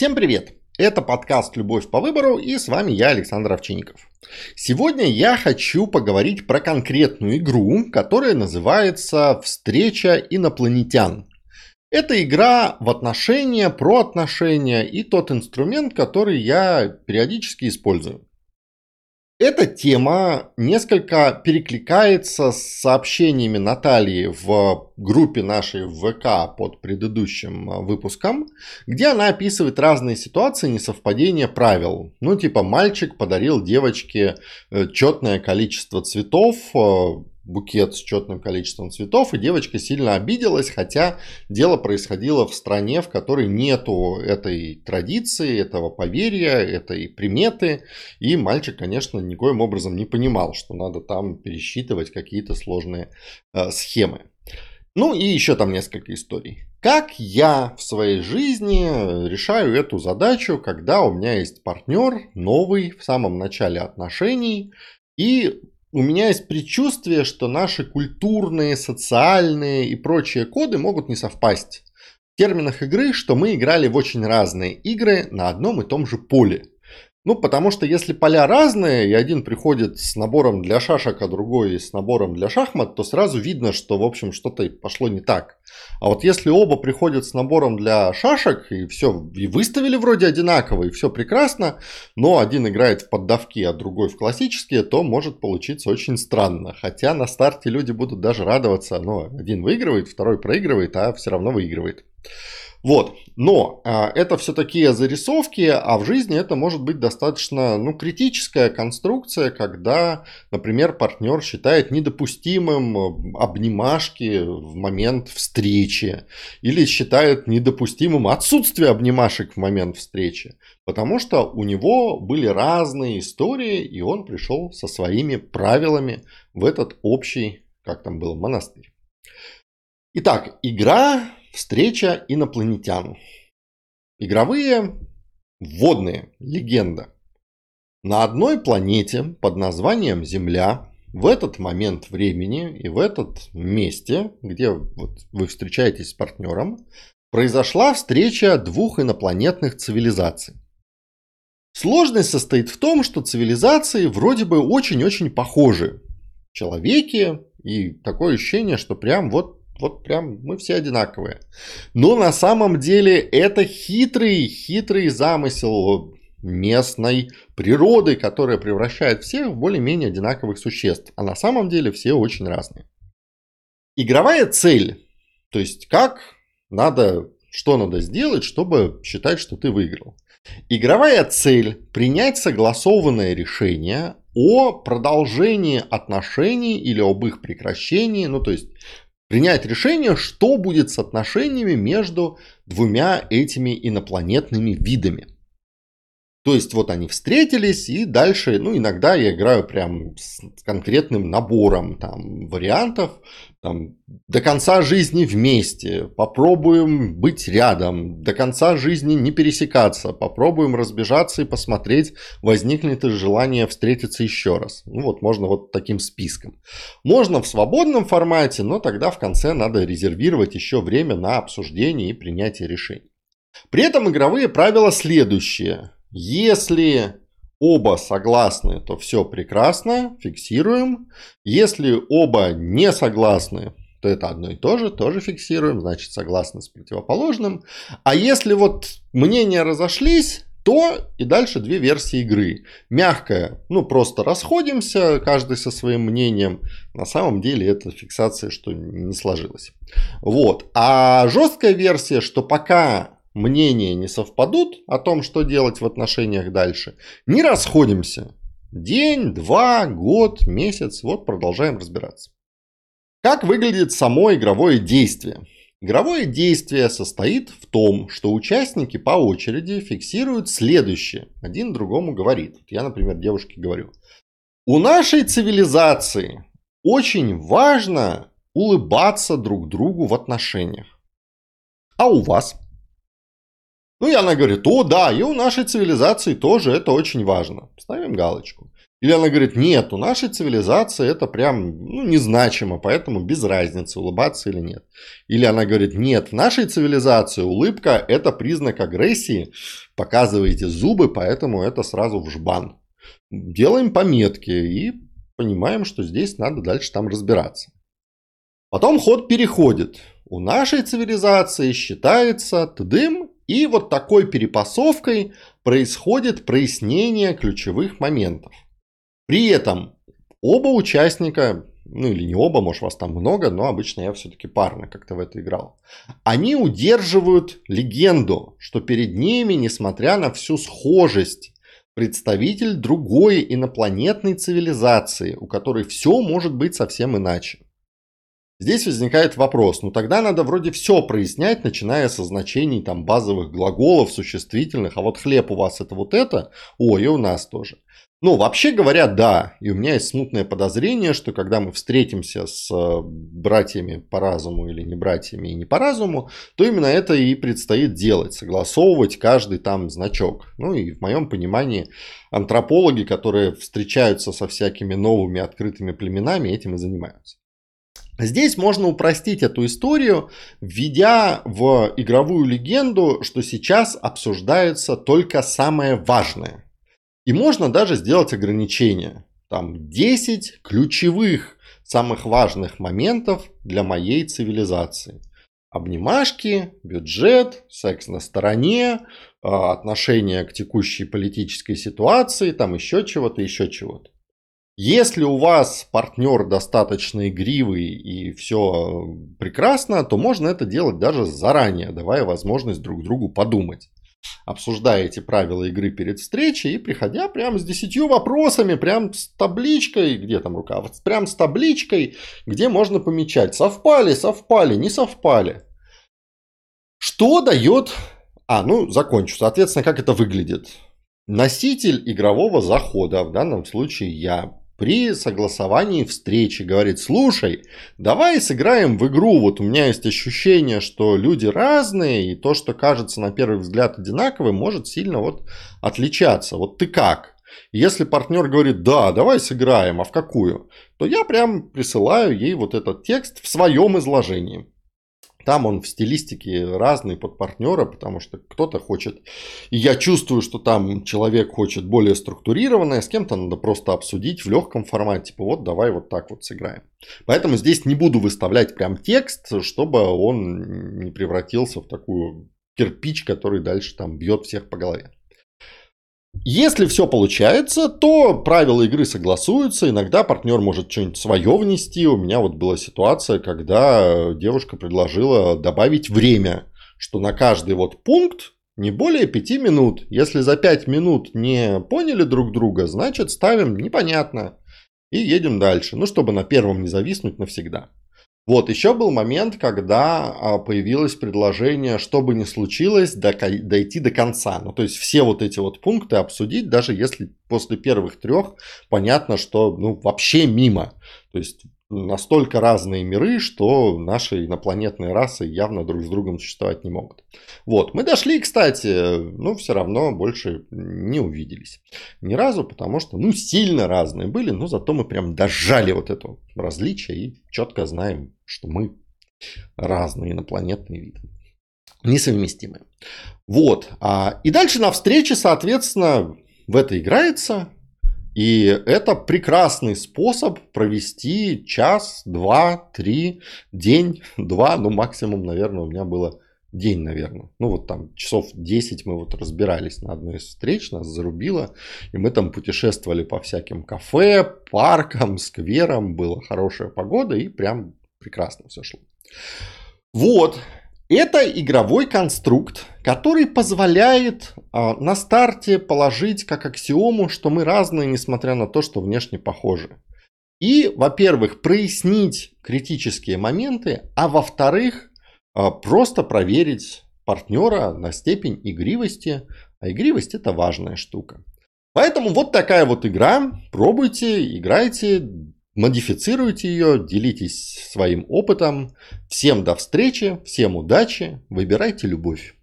Всем привет! Это подкаст «Любовь по выбору» и с вами я, Александр Овчинников. Сегодня я хочу поговорить про конкретную игру, которая называется «Встреча инопланетян». Это игра в отношения, про отношения и тот инструмент, который я периодически использую. Эта тема несколько перекликается с сообщениями Натальи в группе нашей ВК под предыдущим э, выпуском, где она описывает разные ситуации несовпадения правил. Ну, типа, мальчик подарил девочке э, четное количество цветов, э, букет с четным количеством цветов, и девочка сильно обиделась, хотя дело происходило в стране, в которой нету этой традиции, этого поверья, этой приметы, и мальчик, конечно, никоим образом не понимал, что надо там пересчитывать какие-то сложные э, схемы. Ну и еще там несколько историй. Как я в своей жизни решаю эту задачу, когда у меня есть партнер новый в самом начале отношений, и у меня есть предчувствие, что наши культурные, социальные и прочие коды могут не совпасть. В терминах игры, что мы играли в очень разные игры на одном и том же поле. Ну, потому что если поля разные, и один приходит с набором для шашек, а другой с набором для шахмат, то сразу видно, что, в общем, что-то пошло не так. А вот если оба приходят с набором для шашек, и все, и выставили вроде одинаково, и все прекрасно, но один играет в поддавки, а другой в классические, то может получиться очень странно. Хотя на старте люди будут даже радоваться, но один выигрывает, второй проигрывает, а все равно выигрывает. Вот, но а, это все такие зарисовки, а в жизни это может быть достаточно ну, критическая конструкция, когда, например, партнер считает недопустимым э, обнимашки в момент встречи или считает недопустимым отсутствие обнимашек в момент встречи, потому что у него были разные истории, и он пришел со своими правилами в этот общий, как там был, монастырь. Итак, игра Встреча инопланетян. Игровые водные легенда. На одной планете под названием Земля в этот момент времени и в этот месте, где вот вы встречаетесь с партнером, произошла встреча двух инопланетных цивилизаций. Сложность состоит в том, что цивилизации вроде бы очень-очень похожи. Человеки и такое ощущение, что прям вот вот прям мы все одинаковые. Но на самом деле это хитрый, хитрый замысел местной природы, которая превращает всех в более-менее одинаковых существ. А на самом деле все очень разные. Игровая цель, то есть как надо, что надо сделать, чтобы считать, что ты выиграл. Игровая цель – принять согласованное решение о продолжении отношений или об их прекращении, ну то есть принять решение, что будет с отношениями между двумя этими инопланетными видами. То есть вот они встретились и дальше, ну иногда я играю прям с конкретным набором там вариантов, там до конца жизни вместе, попробуем быть рядом, до конца жизни не пересекаться, попробуем разбежаться и посмотреть, возникнет ли желание встретиться еще раз. Ну вот можно вот таким списком. Можно в свободном формате, но тогда в конце надо резервировать еще время на обсуждение и принятие решений. При этом игровые правила следующие. Если оба согласны, то все прекрасно, фиксируем. Если оба не согласны, то это одно и то же, тоже фиксируем, значит согласны с противоположным. А если вот мнения разошлись, то и дальше две версии игры. Мягкая, ну просто расходимся, каждый со своим мнением. На самом деле это фиксация, что не сложилось. Вот. А жесткая версия, что пока мнения не совпадут о том, что делать в отношениях дальше, не расходимся. День, два, год, месяц, вот продолжаем разбираться. Как выглядит само игровое действие? Игровое действие состоит в том, что участники по очереди фиксируют следующее. Один другому говорит. Я, например, девушке говорю. У нашей цивилизации очень важно улыбаться друг другу в отношениях. А у вас? Ну и она говорит, о да, и у нашей цивилизации тоже это очень важно. Ставим галочку. Или она говорит, нет, у нашей цивилизации это прям ну, незначимо, поэтому без разницы, улыбаться или нет. Или она говорит, нет, в нашей цивилизации улыбка это признак агрессии, показываете зубы, поэтому это сразу в жбан. Делаем пометки и понимаем, что здесь надо дальше там разбираться. Потом ход переходит. У нашей цивилизации считается тдым, и вот такой перепасовкой происходит прояснение ключевых моментов. При этом оба участника, ну или не оба, может вас там много, но обычно я все-таки парно как-то в это играл. Они удерживают легенду, что перед ними, несмотря на всю схожесть, представитель другой инопланетной цивилизации, у которой все может быть совсем иначе. Здесь возникает вопрос, ну тогда надо вроде все прояснять, начиная со значений там базовых глаголов, существительных, а вот хлеб у вас это вот это, ой, и у нас тоже. Ну, вообще говоря, да. И у меня есть смутное подозрение, что когда мы встретимся с э, братьями по разуму или не братьями и не по разуму, то именно это и предстоит делать. Согласовывать каждый там значок. Ну и в моем понимании антропологи, которые встречаются со всякими новыми открытыми племенами, этим и занимаются. Здесь можно упростить эту историю, введя в игровую легенду, что сейчас обсуждается только самое важное – и можно даже сделать ограничение. Там 10 ключевых, самых важных моментов для моей цивилизации. Обнимашки, бюджет, секс на стороне, а, отношение к текущей политической ситуации, там еще чего-то, еще чего-то. Если у вас партнер достаточно игривый и все прекрасно, то можно это делать даже заранее, давая возможность друг другу подумать обсуждая эти правила игры перед встречей и приходя прям с десятью вопросами, прям с табличкой, где там рука, прям с табличкой, где можно помечать, совпали, совпали, не совпали. Что дает... А, ну, закончу. Соответственно, как это выглядит? Носитель игрового захода, в данном случае я, при согласовании встречи говорит, слушай, давай сыграем в игру, вот у меня есть ощущение, что люди разные, и то, что кажется на первый взгляд одинаковым, может сильно вот отличаться. Вот ты как? Если партнер говорит, да, давай сыграем, а в какую? То я прям присылаю ей вот этот текст в своем изложении. Там он в стилистике разный под партнера, потому что кто-то хочет... И я чувствую, что там человек хочет более структурированное, с кем-то надо просто обсудить в легком формате. Типа вот давай вот так вот сыграем. Поэтому здесь не буду выставлять прям текст, чтобы он не превратился в такую кирпич, который дальше там бьет всех по голове. Если все получается, то правила игры согласуются. Иногда партнер может что-нибудь свое внести. У меня вот была ситуация, когда девушка предложила добавить время, что на каждый вот пункт не более 5 минут. Если за 5 минут не поняли друг друга, значит ставим непонятно и едем дальше. Ну, чтобы на первом не зависнуть навсегда. Вот, еще был момент, когда а, появилось предложение, что бы ни случилось, дойти до конца. Ну, то есть все вот эти вот пункты обсудить, даже если после первых трех понятно, что ну, вообще мимо. То есть настолько разные миры, что наши инопланетные расы явно друг с другом существовать не могут. Вот, мы дошли, кстати, но все равно больше не увиделись ни разу, потому что, ну, сильно разные были, но зато мы прям дожали вот это различие и четко знаем, что мы разные инопланетные виды несовместимые. Вот. А, и дальше на встрече, соответственно, в это играется. И это прекрасный способ провести час, два, три, день, два, ну максимум, наверное, у меня было день, наверное. Ну вот там часов 10 мы вот разбирались на одной из встреч, нас зарубило, и мы там путешествовали по всяким кафе, паркам, скверам, была хорошая погода и прям прекрасно все шло. Вот, это игровой конструкт, который позволяет э, на старте положить как аксиому, что мы разные, несмотря на то, что внешне похожи. И, во-первых, прояснить критические моменты, а во-вторых, э, просто проверить партнера на степень игривости. А игривость это важная штука. Поэтому вот такая вот игра. Пробуйте, играйте, Модифицируйте ее, делитесь своим опытом. Всем до встречи, всем удачи, выбирайте любовь.